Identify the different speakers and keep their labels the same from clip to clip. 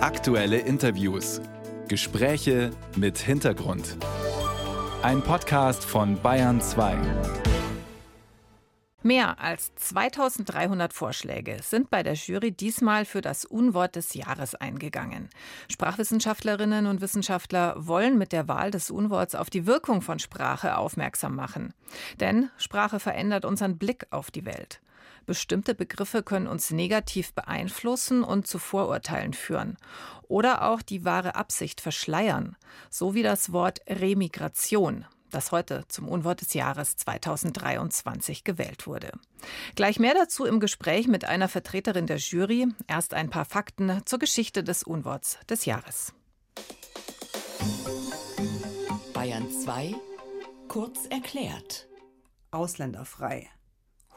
Speaker 1: Aktuelle Interviews. Gespräche mit Hintergrund. Ein Podcast von Bayern 2.
Speaker 2: Mehr als 2300 Vorschläge sind bei der Jury diesmal für das Unwort des Jahres eingegangen. Sprachwissenschaftlerinnen und Wissenschaftler wollen mit der Wahl des Unworts auf die Wirkung von Sprache aufmerksam machen. Denn Sprache verändert unseren Blick auf die Welt. Bestimmte Begriffe können uns negativ beeinflussen und zu Vorurteilen führen. Oder auch die wahre Absicht verschleiern. So wie das Wort Remigration das heute zum Unwort des Jahres 2023 gewählt wurde. Gleich mehr dazu im Gespräch mit einer Vertreterin der Jury. Erst ein paar Fakten zur Geschichte des Unworts des Jahres.
Speaker 3: Bayern 2 kurz erklärt.
Speaker 4: Ausländerfrei.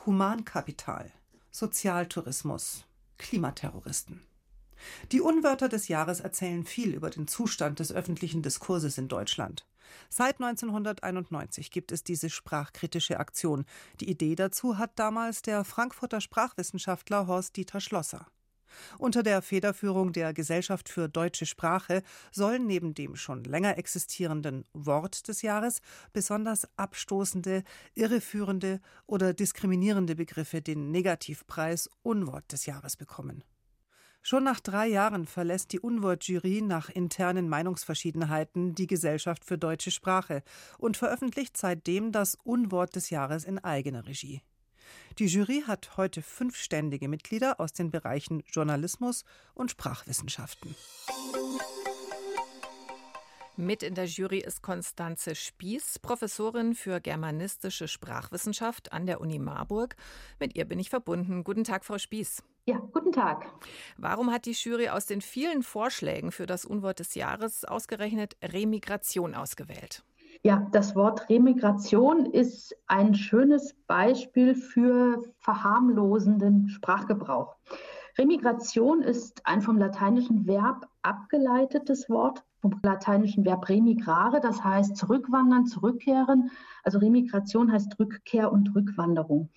Speaker 4: Humankapital. Sozialtourismus. Klimaterroristen. Die Unwörter des Jahres erzählen viel über den Zustand des öffentlichen Diskurses in Deutschland. Seit 1991 gibt es diese sprachkritische Aktion. Die Idee dazu hat damals der Frankfurter Sprachwissenschaftler Horst Dieter Schlosser. Unter der Federführung der Gesellschaft für deutsche Sprache sollen neben dem schon länger existierenden Wort des Jahres besonders abstoßende, irreführende oder diskriminierende Begriffe den Negativpreis Unwort des Jahres bekommen. Schon nach drei Jahren verlässt die Unwort-Jury nach internen Meinungsverschiedenheiten die Gesellschaft für deutsche Sprache und veröffentlicht seitdem das Unwort des Jahres in eigener Regie. Die Jury hat heute fünf ständige Mitglieder aus den Bereichen Journalismus und Sprachwissenschaften.
Speaker 2: Mit in der Jury ist Konstanze Spieß, Professorin für germanistische Sprachwissenschaft an der Uni Marburg. Mit ihr bin ich verbunden. Guten Tag, Frau Spieß.
Speaker 5: Ja, guten Tag.
Speaker 2: Warum hat die Jury aus den vielen Vorschlägen für das Unwort des Jahres ausgerechnet Remigration ausgewählt?
Speaker 5: Ja, das Wort Remigration ist ein schönes Beispiel für verharmlosenden Sprachgebrauch. Remigration ist ein vom lateinischen Verb abgeleitetes Wort, vom lateinischen Verb remigrare, das heißt zurückwandern, zurückkehren. Also Remigration heißt Rückkehr und Rückwanderung.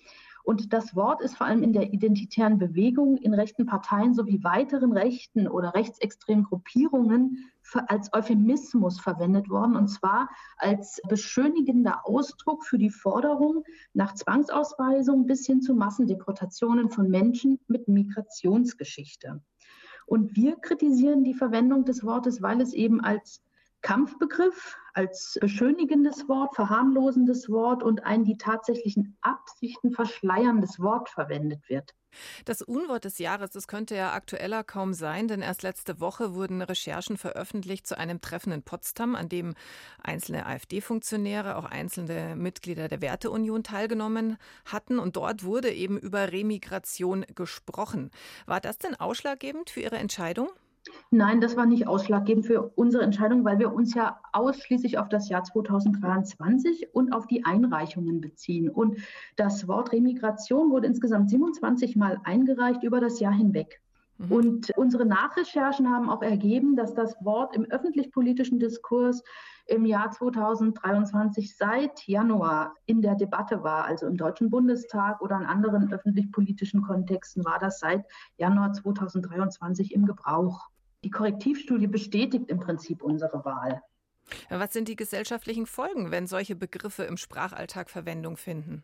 Speaker 5: Und das Wort ist vor allem in der identitären Bewegung, in rechten Parteien sowie weiteren rechten oder rechtsextremen Gruppierungen als Euphemismus verwendet worden, und zwar als beschönigender Ausdruck für die Forderung nach Zwangsausweisung bis hin zu Massendeportationen von Menschen mit Migrationsgeschichte. Und wir kritisieren die Verwendung des Wortes, weil es eben als Kampfbegriff, als beschönigendes Wort, verharmlosendes Wort und ein die tatsächlichen Absichten verschleierndes Wort verwendet wird.
Speaker 2: Das Unwort des Jahres, das könnte ja aktueller kaum sein, denn erst letzte Woche wurden Recherchen veröffentlicht zu einem Treffen in Potsdam, an dem einzelne AfD-Funktionäre, auch einzelne Mitglieder der Werteunion teilgenommen hatten. Und dort wurde eben über Remigration gesprochen. War das denn ausschlaggebend für Ihre Entscheidung?
Speaker 5: Nein, das war nicht ausschlaggebend für unsere Entscheidung, weil wir uns ja ausschließlich auf das Jahr 2023 und auf die Einreichungen beziehen. Und das Wort Remigration wurde insgesamt 27 Mal eingereicht über das Jahr hinweg. Mhm. Und unsere Nachrecherchen haben auch ergeben, dass das Wort im öffentlich-politischen Diskurs im Jahr 2023 seit Januar in der Debatte war, also im Deutschen Bundestag oder in anderen öffentlich-politischen Kontexten war das seit Januar 2023 im Gebrauch. Die Korrektivstudie bestätigt im Prinzip unsere Wahl.
Speaker 2: Was sind die gesellschaftlichen Folgen, wenn solche Begriffe im Sprachalltag Verwendung finden?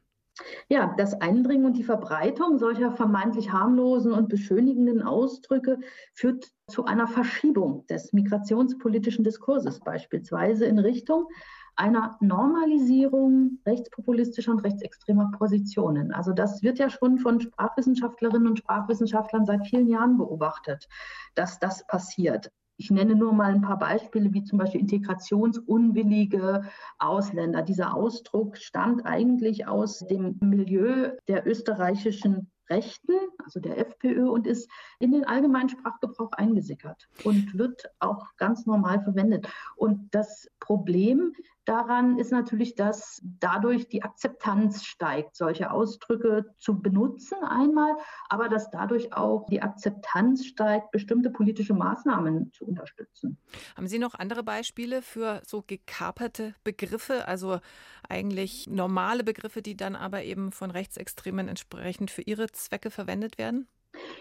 Speaker 5: Ja, das Eindringen und die Verbreitung solcher vermeintlich harmlosen und beschönigenden Ausdrücke führt zu einer Verschiebung des migrationspolitischen Diskurses beispielsweise in Richtung einer Normalisierung rechtspopulistischer und rechtsextremer Positionen. Also das wird ja schon von Sprachwissenschaftlerinnen und Sprachwissenschaftlern seit vielen Jahren beobachtet, dass das passiert. Ich nenne nur mal ein paar Beispiele, wie zum Beispiel integrationsunwillige Ausländer. Dieser Ausdruck stammt eigentlich aus dem Milieu der österreichischen Rechten, also der FPÖ, und ist in den allgemeinen Sprachgebrauch eingesickert und wird auch ganz normal verwendet. Und das Problem daran ist natürlich, dass dadurch die Akzeptanz steigt, solche Ausdrücke zu benutzen einmal, aber dass dadurch auch die Akzeptanz steigt, bestimmte politische Maßnahmen zu unterstützen.
Speaker 2: Haben Sie noch andere Beispiele für so gekaperte Begriffe, also eigentlich normale Begriffe, die dann aber eben von Rechtsextremen entsprechend für ihre Zwecke verwendet werden?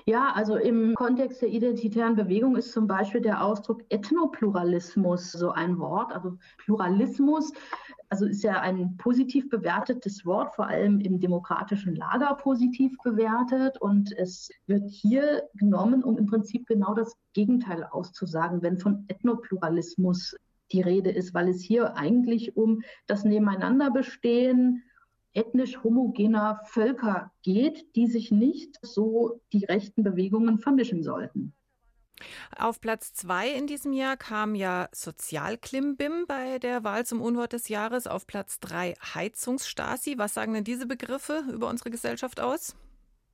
Speaker 5: Ja, also im Kontext der identitären Bewegung ist zum Beispiel der Ausdruck Ethnopluralismus so ein Wort. Also Pluralismus, also ist ja ein positiv bewertetes Wort, vor allem im demokratischen Lager positiv bewertet. Und es wird hier genommen, um im Prinzip genau das Gegenteil auszusagen, wenn von Ethnopluralismus die Rede ist, weil es hier eigentlich um das Nebeneinanderbestehen ethnisch homogener Völker geht, die sich nicht so die rechten Bewegungen vermischen sollten.
Speaker 2: Auf Platz zwei in diesem Jahr kam ja Sozialklimbim bei der Wahl zum Unwort des Jahres. Auf Platz drei Heizungsstasi. Was sagen denn diese Begriffe über unsere Gesellschaft aus?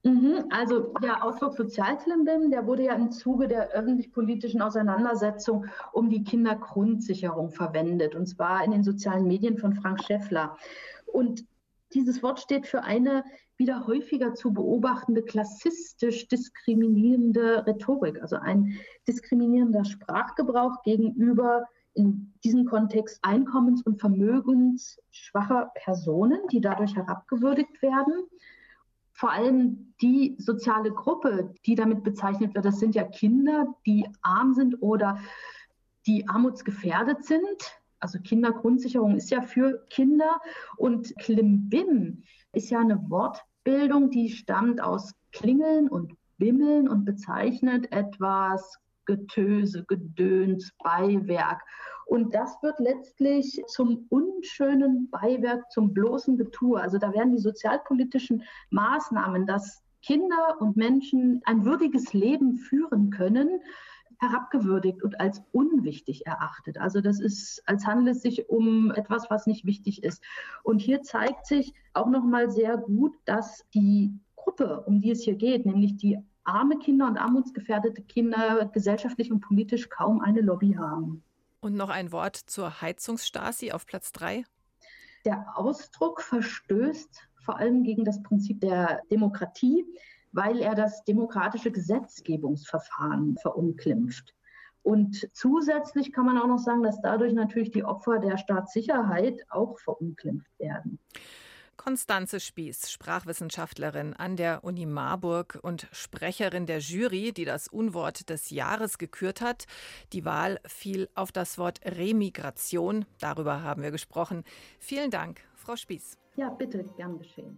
Speaker 5: Mhm, also der Ausdruck Sozialklimbim, der wurde ja im Zuge der öffentlich-politischen Auseinandersetzung um die Kindergrundsicherung verwendet, und zwar in den sozialen Medien von Frank Schäffler. Und dieses Wort steht für eine wieder häufiger zu beobachtende klassistisch diskriminierende Rhetorik, also ein diskriminierender Sprachgebrauch gegenüber in diesem Kontext einkommens- und vermögensschwacher Personen, die dadurch herabgewürdigt werden. Vor allem die soziale Gruppe, die damit bezeichnet wird, das sind ja Kinder, die arm sind oder die armutsgefährdet sind. Also Kindergrundsicherung ist ja für Kinder und Klimbim ist ja eine Wortbildung, die stammt aus Klingeln und Bimmeln und bezeichnet etwas Getöse, Gedöns, Beiwerk. Und das wird letztlich zum unschönen Beiwerk, zum bloßen Getue. Also da werden die sozialpolitischen Maßnahmen, dass Kinder und Menschen ein würdiges Leben führen können, herabgewürdigt und als unwichtig erachtet. Also das ist, als handelt es sich um etwas, was nicht wichtig ist. Und hier zeigt sich auch nochmal sehr gut, dass die Gruppe, um die es hier geht, nämlich die arme Kinder und armutsgefährdete Kinder gesellschaftlich und politisch kaum eine Lobby haben.
Speaker 2: Und noch ein Wort zur Heizungsstasi auf Platz 3.
Speaker 5: Der Ausdruck verstößt vor allem gegen das Prinzip der Demokratie weil er das demokratische Gesetzgebungsverfahren verunglimpft. Und zusätzlich kann man auch noch sagen, dass dadurch natürlich die Opfer der Staatssicherheit auch verunglimpft werden.
Speaker 2: Konstanze Spieß, Sprachwissenschaftlerin an der Uni Marburg und Sprecherin der Jury, die das Unwort des Jahres gekürt hat. Die Wahl fiel auf das Wort Remigration. Darüber haben wir gesprochen. Vielen Dank, Frau Spieß.
Speaker 5: Ja, bitte, gern geschehen.